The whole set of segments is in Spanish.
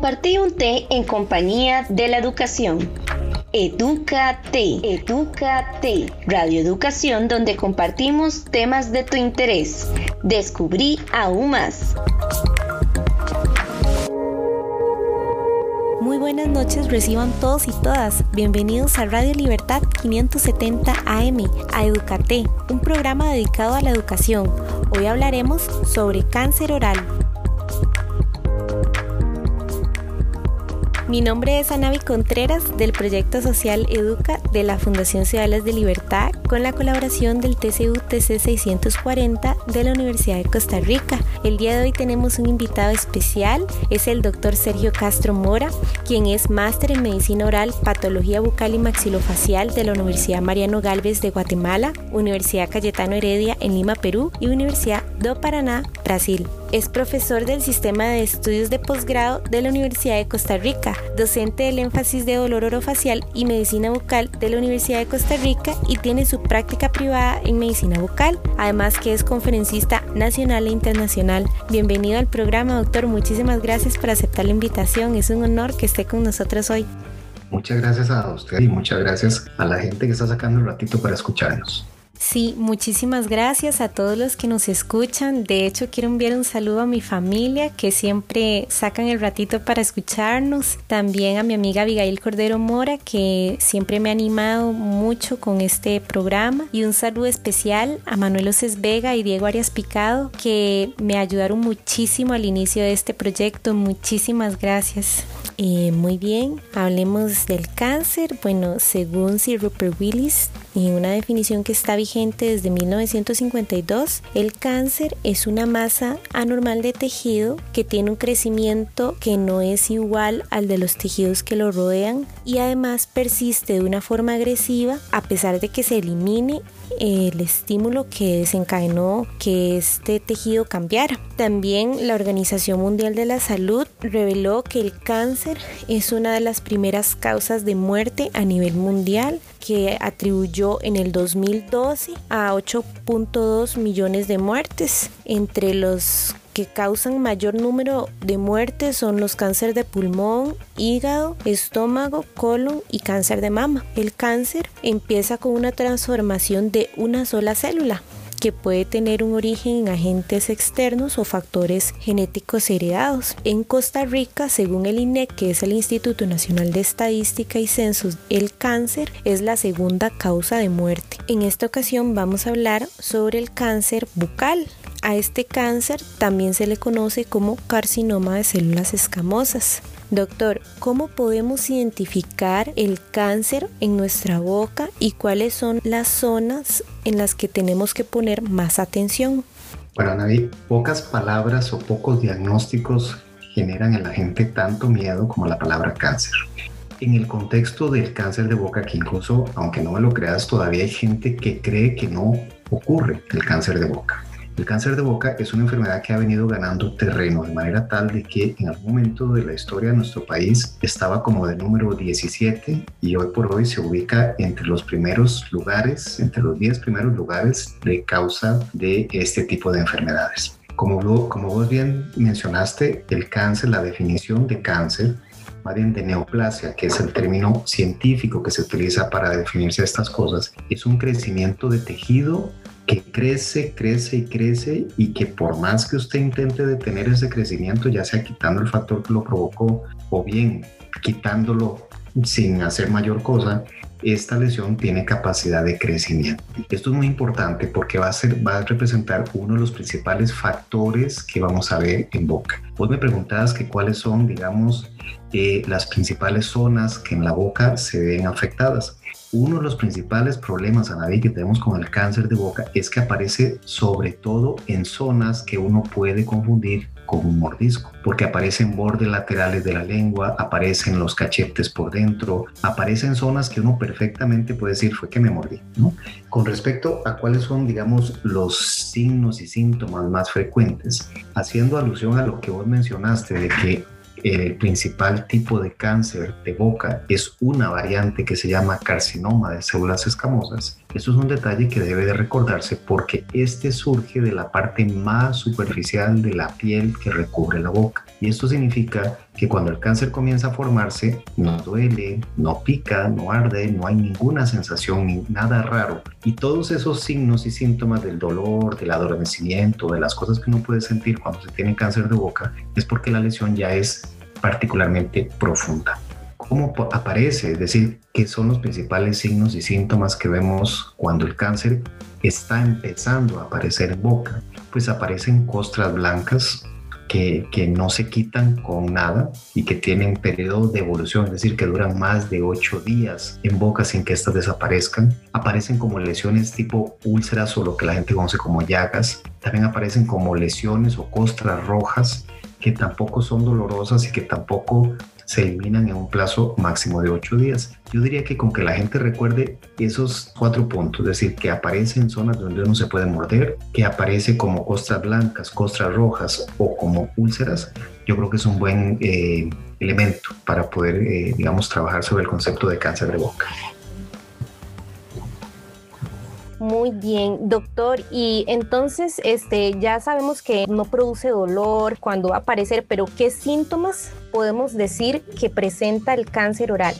Compartí un té en compañía de la educación. Edúcate, Edúcate, radioeducación donde compartimos temas de tu interés. Descubrí aún más. Muy buenas noches, reciban todos y todas. Bienvenidos a Radio Libertad 570 AM, a Educate, un programa dedicado a la educación. Hoy hablaremos sobre cáncer oral. Mi nombre es Anavi Contreras del proyecto social Educa de la Fundación Ciudades de Libertad con la colaboración del TCU TC 640 de la Universidad de Costa Rica. El día de hoy tenemos un invitado especial, es el doctor Sergio Castro Mora, quien es máster en medicina oral, patología bucal y maxilofacial de la Universidad Mariano Galvez de Guatemala, Universidad Cayetano Heredia en Lima, Perú y Universidad do Paraná, Brasil. Es profesor del Sistema de Estudios de Posgrado de la Universidad de Costa Rica, docente del énfasis de dolor orofacial y medicina bucal de la Universidad de Costa Rica y tiene su práctica privada en medicina bucal, además que es conferencista nacional e internacional. Bienvenido al programa, doctor. Muchísimas gracias por aceptar la invitación. Es un honor que esté con nosotros hoy. Muchas gracias a usted y muchas gracias a la gente que está sacando un ratito para escucharnos. Sí, muchísimas gracias a todos los que nos escuchan. De hecho, quiero enviar un saludo a mi familia que siempre sacan el ratito para escucharnos. También a mi amiga Abigail Cordero Mora que siempre me ha animado mucho con este programa. Y un saludo especial a Manuel Oces Vega y Diego Arias Picado que me ayudaron muchísimo al inicio de este proyecto. Muchísimas gracias. Eh, muy bien, hablemos del cáncer. Bueno, según Sir Rupert Willis, en una definición que está vigente desde 1952, el cáncer es una masa anormal de tejido que tiene un crecimiento que no es igual al de los tejidos que lo rodean y además persiste de una forma agresiva a pesar de que se elimine el estímulo que desencadenó que este tejido cambiara. También la Organización Mundial de la Salud reveló que el cáncer es una de las primeras causas de muerte a nivel mundial que atribuyó en el 2012 a 8.2 millones de muertes. Entre los que causan mayor número de muertes son los cáncer de pulmón, hígado, estómago, colon y cáncer de mama. El cáncer empieza con una transformación de una sola célula que puede tener un origen en agentes externos o factores genéticos heredados. En Costa Rica, según el INEC, que es el Instituto Nacional de Estadística y Censos, el cáncer es la segunda causa de muerte. En esta ocasión vamos a hablar sobre el cáncer bucal. A este cáncer también se le conoce como carcinoma de células escamosas. Doctor, ¿cómo podemos identificar el cáncer en nuestra boca y cuáles son las zonas en las que tenemos que poner más atención? Bueno, Navi, pocas palabras o pocos diagnósticos generan en la gente tanto miedo como la palabra cáncer. En el contexto del cáncer de boca, que incluso, aunque no me lo creas, todavía hay gente que cree que no ocurre el cáncer de boca. El cáncer de boca es una enfermedad que ha venido ganando terreno de manera tal de que en algún momento de la historia de nuestro país estaba como de número 17 y hoy por hoy se ubica entre los primeros lugares, entre los 10 primeros lugares de causa de este tipo de enfermedades. Como, como vos bien mencionaste, el cáncer, la definición de cáncer más bien de neoplasia, que es el término científico que se utiliza para definirse estas cosas, es un crecimiento de tejido que crece, crece y crece y que por más que usted intente detener ese crecimiento, ya sea quitando el factor que lo provocó o bien quitándolo sin hacer mayor cosa, esta lesión tiene capacidad de crecimiento. Esto es muy importante porque va a, ser, va a representar uno de los principales factores que vamos a ver en boca. Vos me preguntabas que cuáles son, digamos, eh, las principales zonas que en la boca se ven afectadas. Uno de los principales problemas, Anaví, que tenemos con el cáncer de boca es que aparece sobre todo en zonas que uno puede confundir con un mordisco, porque aparecen bordes laterales de la lengua, aparecen los cachetes por dentro, aparecen zonas que uno perfectamente puede decir fue que me mordí. Con respecto a cuáles son, digamos, los signos y síntomas más frecuentes, haciendo alusión a lo que vos mencionaste de que el principal tipo de cáncer de boca es una variante que se llama carcinoma de células escamosas. Eso es un detalle que debe de recordarse porque este surge de la parte más superficial de la piel que recubre la boca. Y esto significa que cuando el cáncer comienza a formarse, no duele, no pica, no arde, no hay ninguna sensación ni nada raro. Y todos esos signos y síntomas del dolor, del adormecimiento, de las cosas que uno puede sentir cuando se tiene cáncer de boca, es porque la lesión ya es particularmente profunda. ¿Cómo aparece? Es decir, ¿qué son los principales signos y síntomas que vemos cuando el cáncer está empezando a aparecer en boca? Pues aparecen costras blancas, que, que, no se quitan con nada y que tienen periodo de evolución, es decir, que duran más de ocho días en boca sin que éstas desaparezcan. Aparecen como lesiones tipo úlceras o lo que la gente conoce como llagas. También aparecen como lesiones o costras rojas que tampoco son dolorosas y que tampoco se eliminan en un plazo máximo de ocho días. Yo diría que con que la gente recuerde esos cuatro puntos, es decir, que aparece en zonas donde uno se puede morder, que aparece como costras blancas, costras rojas o como úlceras, yo creo que es un buen eh, elemento para poder, eh, digamos, trabajar sobre el concepto de cáncer de boca. Muy bien, doctor. Y entonces, este, ya sabemos que no produce dolor cuando va aparecer, pero ¿qué síntomas podemos decir que presenta el cáncer oral?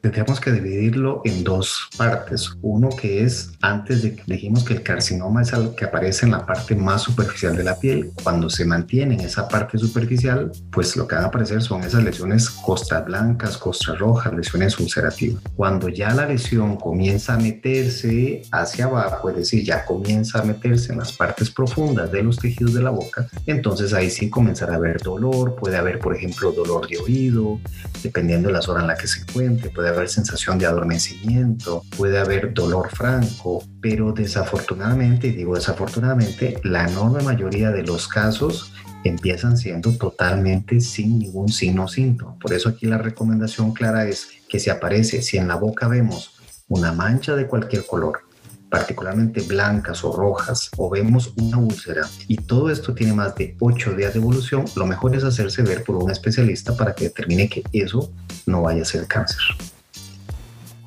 Tendríamos que dividirlo en dos partes. Uno que es, antes de que dijimos que el carcinoma es algo que aparece en la parte más superficial de la piel. Cuando se mantiene en esa parte superficial, pues lo que van a aparecer son esas lesiones costras blancas, costras rojas, lesiones ulcerativas. Cuando ya la lesión comienza a meterse hacia abajo, es decir, ya comienza a meterse en las partes profundas de los tejidos de la boca, entonces ahí sí comenzará a haber dolor, puede haber, por ejemplo, dolor de oído, dependiendo de la zona en la que se encuentre, puede haber sensación de adormecimiento, puede haber dolor franco, pero desafortunadamente, y digo desafortunadamente, la enorme mayoría de los casos empiezan siendo totalmente sin ningún signo o síntoma. Por eso aquí la recomendación clara es que si aparece, si en la boca vemos una mancha de cualquier color, particularmente blancas o rojas, o vemos una úlcera y todo esto tiene más de 8 días de evolución, lo mejor es hacerse ver por un especialista para que determine que eso no vaya a ser cáncer.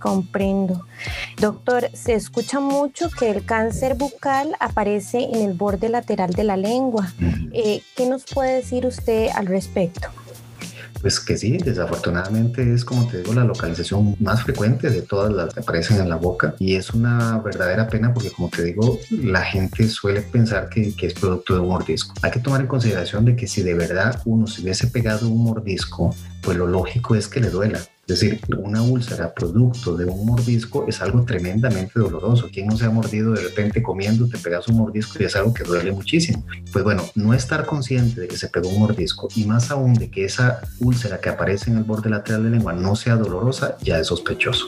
Comprendo. Doctor, se escucha mucho que el cáncer bucal aparece en el borde lateral de la lengua. Eh, ¿Qué nos puede decir usted al respecto? Pues que sí, desafortunadamente es como te digo la localización más frecuente de todas las que aparecen en la boca y es una verdadera pena porque como te digo la gente suele pensar que, que es producto de un mordisco. Hay que tomar en consideración de que si de verdad uno se hubiese pegado un mordisco, pues lo lógico es que le duela es decir, una úlcera producto de un mordisco es algo tremendamente doloroso. ¿Quién no se ha mordido de repente comiendo, te pegas un mordisco y es algo que duele muchísimo? Pues bueno, no estar consciente de que se pegó un mordisco y más aún de que esa úlcera que aparece en el borde lateral de la lengua no sea dolorosa, ya es sospechoso.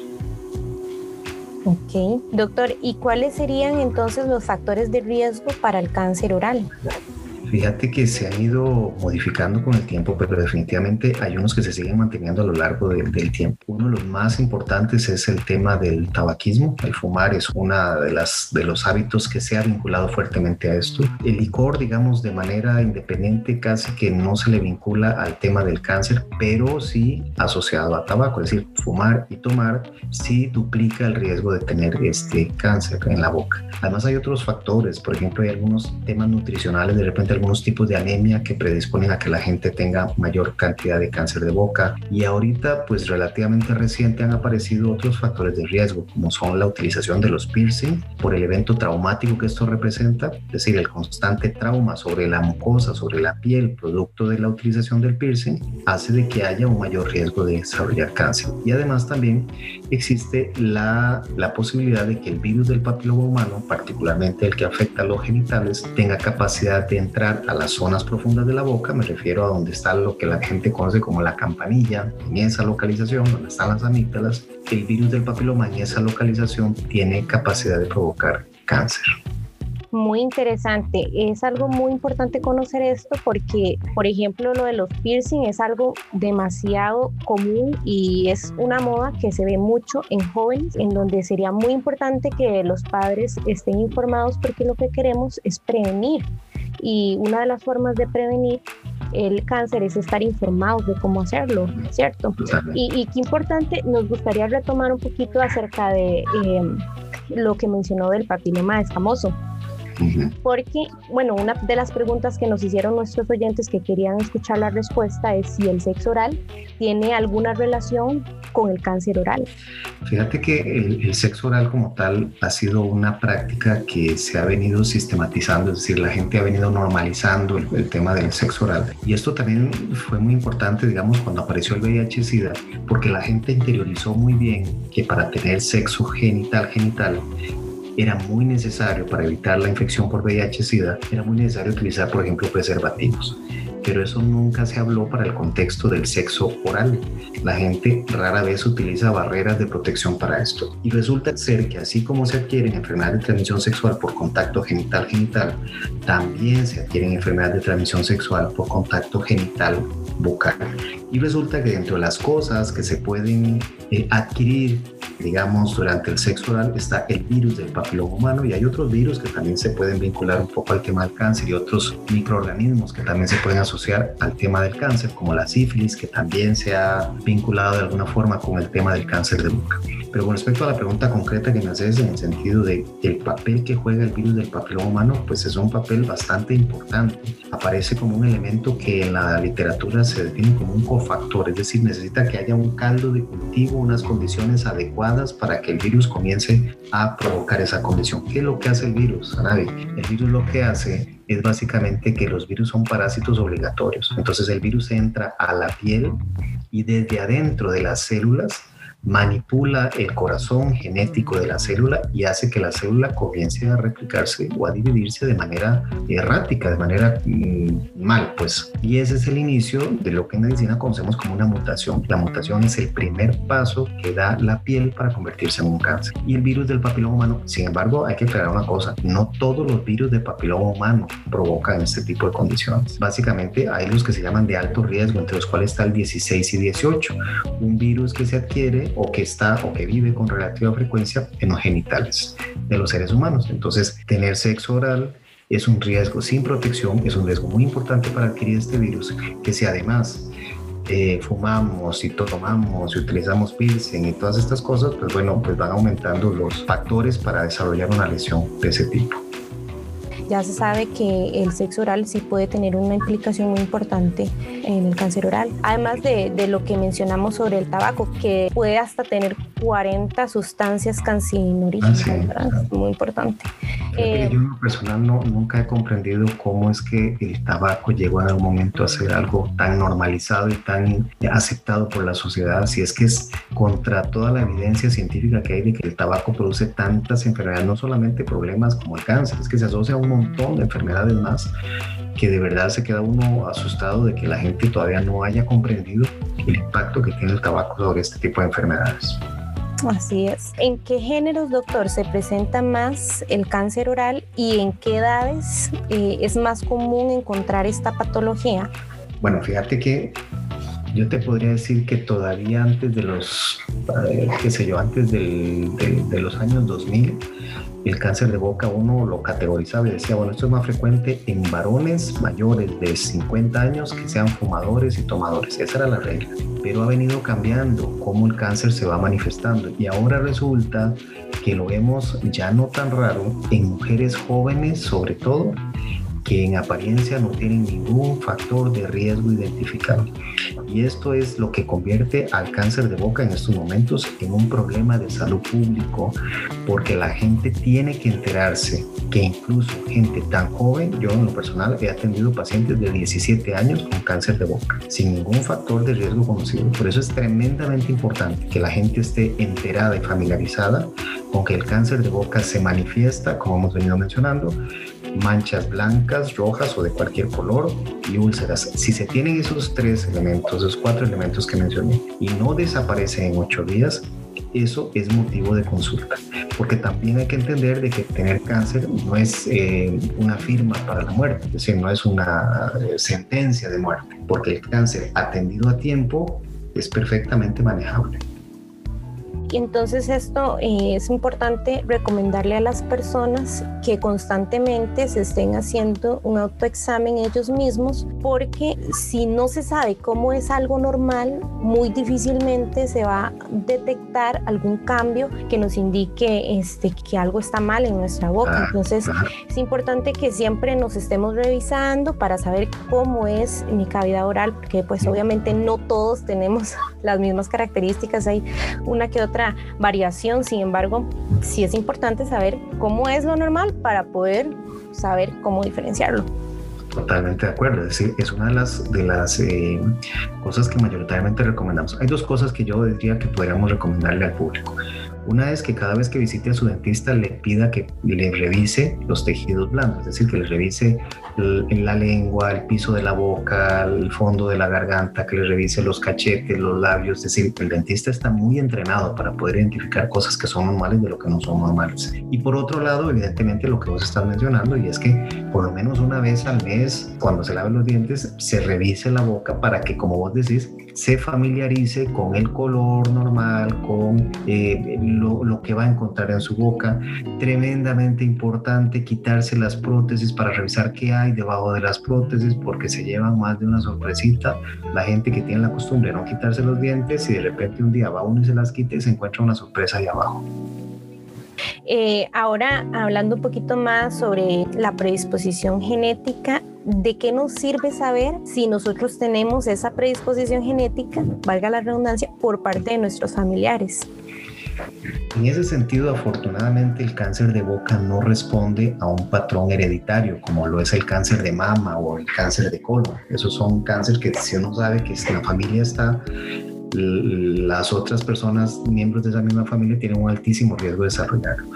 Ok, doctor, ¿y cuáles serían entonces los factores de riesgo para el cáncer oral? Fíjate que se han ido modificando con el tiempo, pero definitivamente hay unos que se siguen manteniendo a lo largo del tiempo. Uno de los más importantes es el tema del tabaquismo. El fumar es una de las de los hábitos que se ha vinculado fuertemente a esto. El licor, digamos, de manera independiente, casi que no se le vincula al tema del cáncer, pero sí asociado a tabaco. Es decir, fumar y tomar sí duplica el riesgo de tener este cáncer en la boca. Además hay otros factores, por ejemplo, hay algunos temas nutricionales, de repente algunos tipos de anemia que predisponen a que la gente tenga mayor cantidad de cáncer de boca. Y ahorita, pues relativamente reciente, han aparecido otros factores de riesgo, como son la utilización de los piercing por el evento traumático que esto representa, es decir, el constante trauma sobre la mucosa, sobre la piel, producto de la utilización del piercing, hace de que haya un mayor riesgo de desarrollar cáncer. Y además también existe la, posibilidad de que el virus del papiloma humano, particularmente el que afecta a los genitales, tenga capacidad de entrar a las zonas profundas de la boca, me refiero a donde está lo que la gente conoce como la campanilla, en esa localización, donde están las amígdalas, el virus del papiloma en esa localización tiene capacidad de provocar cáncer muy interesante. Es algo muy importante conocer esto porque, por ejemplo, lo de los piercing es algo demasiado común y es una moda que se ve mucho en jóvenes, en donde sería muy importante que los padres estén informados porque lo que queremos es prevenir y una de las formas de prevenir el cáncer es estar informados de cómo hacerlo, ¿cierto? Y, y qué importante, nos gustaría retomar un poquito acerca de em, lo que mencionó del papiloma escamoso. Porque, bueno, una de las preguntas que nos hicieron nuestros oyentes que querían escuchar la respuesta es si el sexo oral tiene alguna relación con el cáncer oral. Fíjate que el, sexo oral como tal ha sido una práctica que se ha venido sistematizando, es decir, la gente ha venido normalizando el, el tema del sexo oral. Y esto también fue muy importante, digamos, cuando apareció el VIH-Sida, porque la gente interiorizó muy bien que para tener sexo genital genital era muy necesario para evitar la infección por VIH-Sida, era muy necesario utilizar, por ejemplo, preservativos. Pero eso nunca se habló para el contexto del sexo oral. La gente rara vez utiliza barreras de protección para esto. Y resulta ser que así como se adquieren enfermedades de transmisión sexual por contacto genital-genital, también se adquieren enfermedades de transmisión sexual por contacto genital bucal. Y resulta que dentro de las cosas que se pueden eh, adquirir, digamos, durante el sexo oral está el virus del papiloma humano y hay otros virus que también se pueden vincular un poco al tema del cáncer y otros microorganismos que también se pueden asociar al tema del cáncer, como la sífilis, que también se ha vinculado de alguna forma con el tema del cáncer de boca. Pero con respecto a la pregunta concreta que me haces en el sentido de el papel que juega el virus del papiloma humano, pues es un papel bastante importante. Aparece como un elemento que en la literatura se define como un cofactor, es decir, necesita que haya un caldo de cultivo, unas condiciones adecuadas para que el virus comience a provocar esa condición. ¿Qué es lo que hace el virus, Anavi? El virus lo que hace es básicamente que los virus son parásitos obligatorios. Entonces el virus entra a la piel y desde adentro de las células manipula el corazón genético de la célula y hace que la célula comience a replicarse o a dividirse de manera errática, de manera mm, mal, pues. Y ese es el inicio de lo que en medicina conocemos como una mutación. La mutación es el primer paso que da la piel para convertirse en un cáncer. Y el virus del papiloma humano, sin embargo, hay que aclarar una cosa, no todos los virus de papiloma humano provocan este tipo de condiciones. Básicamente hay los que se llaman de alto riesgo, entre los cuales está el 16 y 18, un virus que se adquiere o que está o que vive con relativa frecuencia en los genitales de los seres humanos. Entonces, tener sexo oral es un riesgo sin protección, es un riesgo muy importante para adquirir este virus, que si además eh, fumamos y tomamos y utilizamos piercing y todas estas cosas, pues bueno, pues van aumentando los factores para desarrollar una lesión de ese tipo ya se sabe que el sexo oral sí puede tener una implicación muy importante en el cáncer oral. Además de, de lo que mencionamos sobre el tabaco, que puede hasta tener 40 sustancias cancerígenas, ah, muy importante. Eh, yo en lo personal no, nunca he comprendido cómo es que el tabaco llegó en algún momento a ser algo tan normalizado y tan aceptado por la sociedad, si es que es contra toda la evidencia científica que hay de que el tabaco produce tantas enfermedades, no solamente problemas como el cáncer, es que se asocia a un montón de enfermedades más que de verdad se queda uno asustado de que la gente todavía no haya comprendido el impacto que tiene el tabaco sobre este tipo de enfermedades. Así es. ¿En qué géneros, doctor, se presenta más el cáncer oral y en qué edades eh, es más común encontrar esta patología? Bueno, fíjate que yo te podría decir que todavía antes de los, eh, qué sé yo, antes del, de los años 2000, el cáncer de boca uno lo categorizaba y decía, bueno, esto es más frecuente en varones mayores de 50 años que sean fumadores y tomadores. Esa era la regla. Pero ha venido cambiando cómo el cáncer se va manifestando y ahora resulta que lo vemos ya no tan raro en mujeres jóvenes sobre todo que en apariencia no tienen ningún factor de riesgo identificado. Y esto es lo que convierte al cáncer de boca en estos momentos en un problema de salud público, porque la gente tiene que enterarse que incluso gente tan joven, yo en lo personal he atendido pacientes de 17 años con cáncer de boca, sin ningún factor de riesgo conocido. Por eso es tremendamente importante que la gente esté enterada y familiarizada con que el cáncer de boca se manifiesta, como hemos venido mencionando, manchas blancas, rojas o de cualquier color y úlceras. Si se tienen esos tres elementos, esos cuatro elementos que mencioné y no desaparecen en ocho días, eso es motivo de consulta, porque también hay que entender de que tener cáncer no es eh, una firma para la muerte, es decir, no es una eh, sentencia de muerte, porque el cáncer atendido a tiempo es perfectamente manejable. Y entonces esto eh, es importante recomendarle a las personas que constantemente se estén haciendo un autoexamen ellos mismos porque si no se sabe cómo es algo normal, muy difícilmente se va a detectar algún cambio que nos indique este, que algo está mal en nuestra boca. Ah, entonces es importante que siempre nos estemos revisando para saber cómo es mi cavidad oral, porque pues obviamente no todos tenemos las mismas características, hay una que otra variación, sin embargo, sí es importante saber cómo es lo normal para poder saber cómo diferenciarlo. Totalmente de acuerdo, es decir, es una de las, de las eh, cosas que mayoritariamente recomendamos. Hay dos cosas que yo diría que podríamos recomendarle al público. Una es que cada vez que visite a su dentista le pida que le revise los tejidos blandos, es decir, que le revise la lengua, el piso de la boca, el fondo de la garganta, que le revise los cachetes, los labios, es decir, el dentista está muy entrenado para poder identificar cosas que son normales de lo que no son normales. Y por otro lado, evidentemente lo que vos estás mencionando, y es que por lo menos una vez al mes, cuando se lave los dientes, se revise la boca para que, como vos decís, se familiarice con el color normal, con eh, lo, que va a encontrar en su boca. Tremendamente importante quitarse las prótesis para revisar qué hay debajo de las prótesis porque se llevan más de una sorpresita. La gente que tiene la costumbre de no quitarse los dientes y de repente un día va uno y se las quita y se encuentra una sorpresa ahí abajo. Eh, ahora, hablando un poquito más sobre la predisposición genética, ¿de qué nos sirve saber si nosotros tenemos esa predisposición genética, valga la redundancia, por parte de nuestros familiares? En ese sentido, afortunadamente, el cáncer de boca no responde a un patrón hereditario, como lo es el cáncer de mama o el cáncer de colon. Esos son cánceres que si uno sabe que en la familia está, las otras personas, miembros de esa misma familia, tienen un altísimo riesgo de desarrollarlo.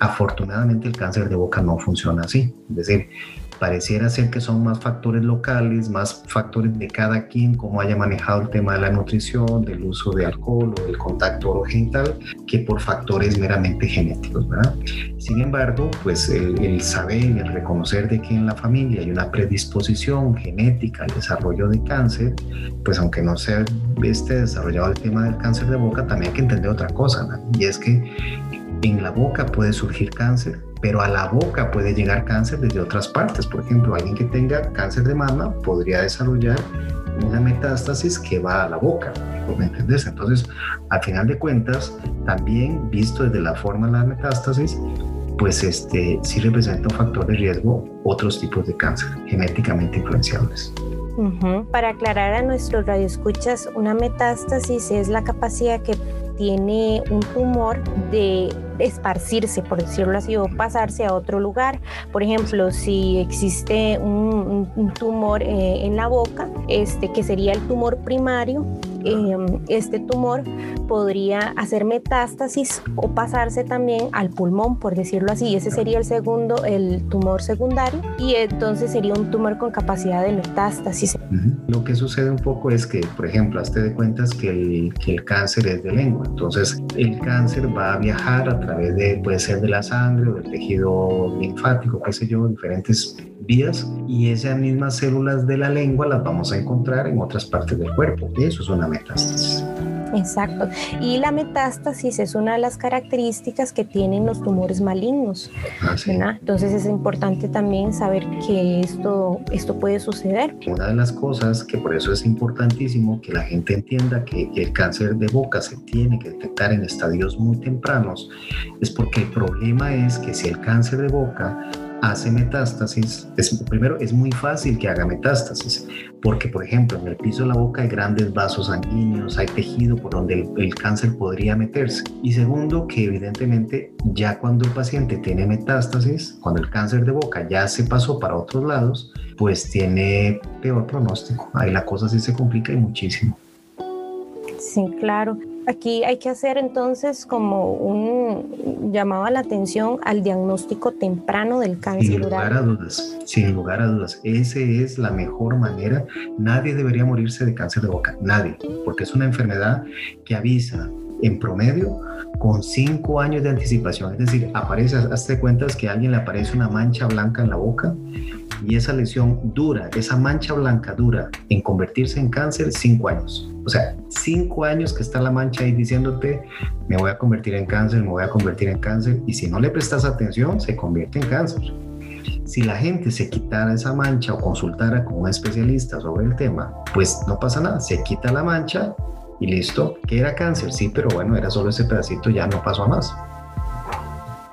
Afortunadamente, el cáncer de boca no funciona así. Es decir, pareciera ser que son más factores locales, más factores de cada quien, como haya manejado el tema de la nutrición, del uso de alcohol o del contacto orogenital, que por factores meramente genéticos, ¿verdad? Sin embargo, pues el, saber y el reconocer de que en la familia hay una predisposición genética al desarrollo de cáncer, pues aunque no se esté desarrollado el tema del cáncer de boca, también hay que entender otra cosa, y es que en la boca puede surgir cáncer, pero a la boca puede llegar cáncer desde otras partes. Por ejemplo, alguien que tenga cáncer de mama podría desarrollar una metástasis que va a la boca, ¿me entendés? Entonces, al final de cuentas, también visto desde la forma de la metástasis, pues este sí representa un factor de riesgo otros tipos de cáncer genéticamente influenciables. Para aclarar a nuestros radioescuchas, una metástasis es la capacidad que tiene un tumor de esparcirse, por decirlo así, o pasarse a otro lugar. Por ejemplo, si existe un, tumor eh, en la boca, este que sería el tumor primario, em, este tumor podría hacer metástasis o pasarse también al pulmón, por decirlo así. Ese sería el segundo, el tumor secundario, y entonces sería un tumor con capacidad de metástasis. Lo que sucede un poco es que, por ejemplo, hazte de cuentas que el, que el cáncer es de lengua, entonces el cáncer va a viajar a través de, puede ser de la sangre o del tejido linfático, qué sé yo, diferentes vías y esas mismas células de la lengua las vamos a encontrar en otras partes del cuerpo. Eso es una metástasis. Exacto. Y la metástasis es una de las características que tienen los tumores malignos. Ah, Entonces es importante también saber que esto, esto puede suceder. Una de las cosas que por eso es importantísimo que la gente entienda que el cáncer de boca se tiene que detectar en estadios muy tempranos es porque el problema es que si el cáncer de boca hace metástasis, es, primero es muy fácil que haga metástasis, porque por ejemplo en el piso de la boca hay grandes vasos sanguíneos, hay tejido por donde el, cáncer podría meterse. Y segundo, que evidentemente ya cuando el paciente tiene metástasis, cuando el cáncer de boca ya se pasó para otros lados, pues tiene peor pronóstico. Ahí la cosa sí se complica y muchísimo. Sí, claro. Aquí hay que hacer entonces como un llamado a la atención al diagnóstico temprano del cáncer. Sin lugar a dudas, sin lugar a dudas. Esa es la mejor manera. Nadie debería morirse de cáncer de boca, nadie, porque es una enfermedad que avisa en promedio con cinco años de anticipación. Es decir, aparece, hazte cuentas que a alguien le aparece una mancha blanca en la boca y esa lesión dura, esa mancha blanca dura en convertirse en cáncer cinco años. O sea, cinco años que está la mancha ahí diciéndote, me voy a convertir en cáncer, me voy a convertir en cáncer, y si no le prestas atención, se convierte en cáncer. Si la gente se quitara esa mancha o consultara con un especialista sobre el tema, pues no pasa nada, se quita la mancha y listo, que era cáncer, sí, pero bueno, era solo ese pedacito, ya no pasó a más.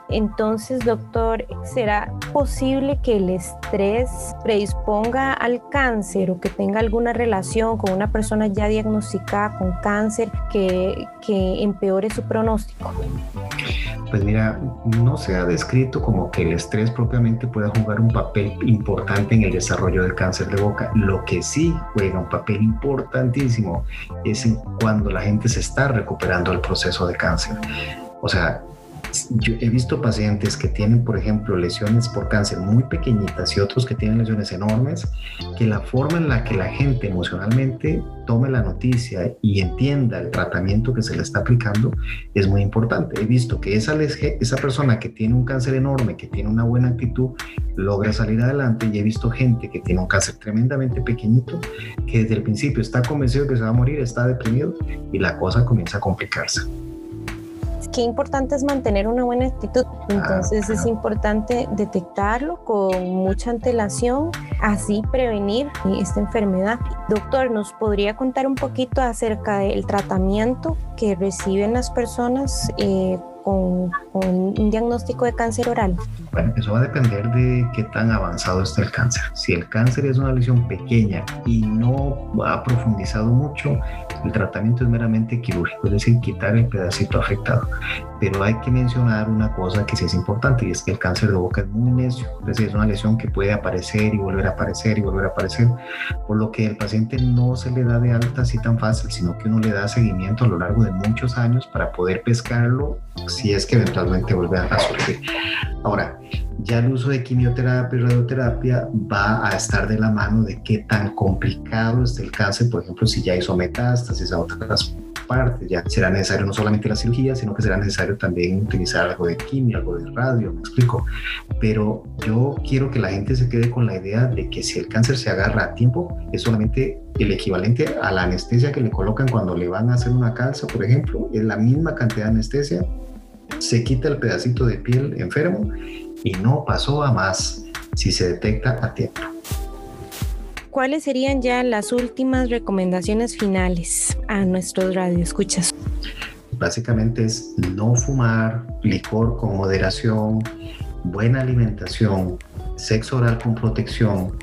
Entonces, doctor, ¿será posible que el estrés predisponga al cáncer o que tenga alguna relación con una persona ya diagnosticada con cáncer que, que empeore su pronóstico? Pues mira, no se ha descrito como que el estrés propiamente pueda jugar un papel importante en el desarrollo del cáncer de boca. Lo que sí juega un papel importantísimo es cuando la gente se está recuperando del proceso de cáncer. O sea, yo he visto pacientes que tienen, por ejemplo, lesiones por cáncer muy pequeñitas y otros que tienen lesiones enormes, que la forma en la que la gente emocionalmente tome la noticia y entienda el tratamiento que se le está aplicando es muy importante. He visto que esa, persona que tiene un cáncer enorme, que tiene una buena actitud, logra salir adelante y he visto gente que tiene un cáncer tremendamente pequeñito, que desde el principio está convencido que se va a morir, está deprimido y la cosa comienza a complicarse qué importante es mantener una buena actitud. Entonces es importante detectarlo con mucha antelación, así prevenir esta enfermedad. Doctor, ¿nos podría contar un poquito acerca del tratamiento que reciben las personas eh, con, un diagnóstico de cáncer oral? Bueno, eso va a depender de qué tan avanzado está el cáncer. Si el cáncer es una lesión pequeña y no ha profundizado mucho, el tratamiento es meramente quirúrgico, es decir, quitar el pedacito afectado. Pero hay que mencionar una cosa que sí es importante y es que el cáncer de boca es muy necio, es decir, es una lesión que puede aparecer y volver a aparecer y volver a aparecer, por lo que el paciente no se le da de alta así tan fácil, sino que uno le da seguimiento a lo largo de muchos años para poder pescarlo si es que eventualmente vuelve a surgir. Ahora, ya el uso de quimioterapia y radioterapia va a estar de la mano de qué tan complicado es el cáncer, por ejemplo, si ya hizo metástasis a otras partes, ya será necesario no solamente la cirugía, sino que será necesario también utilizar algo de quimio, algo de radio, me explico. Pero yo quiero que la gente se quede con la idea de que si el cáncer se agarra a tiempo, es solamente el equivalente a la anestesia que le colocan cuando le van a hacer una calza, por ejemplo, es la misma cantidad de anestesia, se quita el pedacito de piel enfermo y no pasó a más si se detecta a tiempo. ¿Cuáles serían ya las últimas recomendaciones finales a nuestros radioescuchas? Básicamente es no fumar, licor con moderación, buena alimentación, sexo oral con protección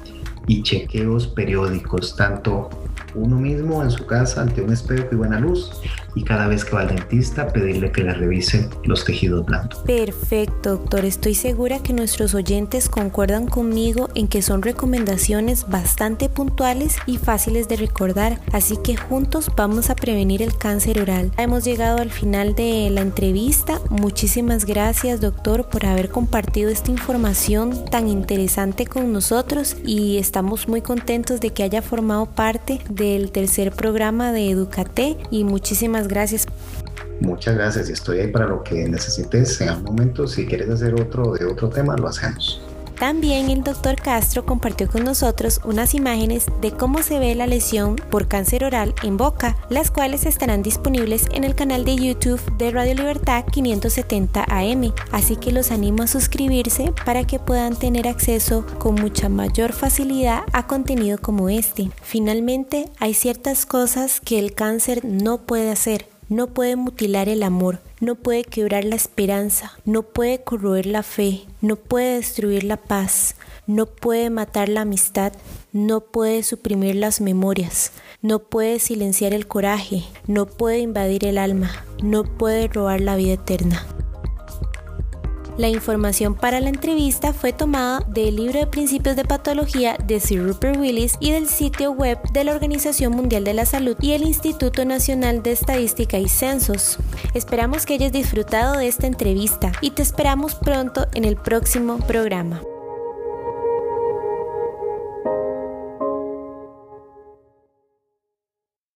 y chequeos periódicos, tanto uno mismo en su casa ante un espejo y buena luz y cada vez que va al dentista pedirle que le revise los tejidos blandos. Perfecto, doctor. Estoy segura que nuestros oyentes concuerdan conmigo en que son recomendaciones bastante puntuales y fáciles de recordar, así que juntos vamos a prevenir el cáncer oral. Hemos llegado al final de la entrevista. Muchísimas gracias, doctor, por haber compartido esta información tan interesante con nosotros y estamos muy contentos de que haya formado parte del tercer programa de Educate y muchísimas gracias. Muchas gracias estoy ahí para lo que necesites en algún momento. Si quieres hacer otro de otro tema, lo hacemos. También el doctor Castro compartió con nosotros unas imágenes de cómo se ve la lesión por cáncer oral en boca, las cuales estarán disponibles en el canal de YouTube de Radio Libertad 570 AM. Así que los animo a suscribirse para que puedan tener acceso con mucha mayor facilidad a contenido como este. Finalmente, hay ciertas cosas que el cáncer no puede hacer no puede mutilar el amor, no puede quebrar la esperanza, no puede corroer la fe, no puede destruir la paz, no puede matar la amistad, no puede suprimir las memorias, no puede silenciar el coraje, no puede invadir el alma, no puede robar la vida eterna. La información para la entrevista fue tomada del libro de principios de patología de Sir Rupert Willis y del sitio web de la Organización Mundial de la Salud y el Instituto Nacional de Estadística y Censos. Esperamos que hayas disfrutado de esta entrevista y te esperamos pronto en el próximo programa.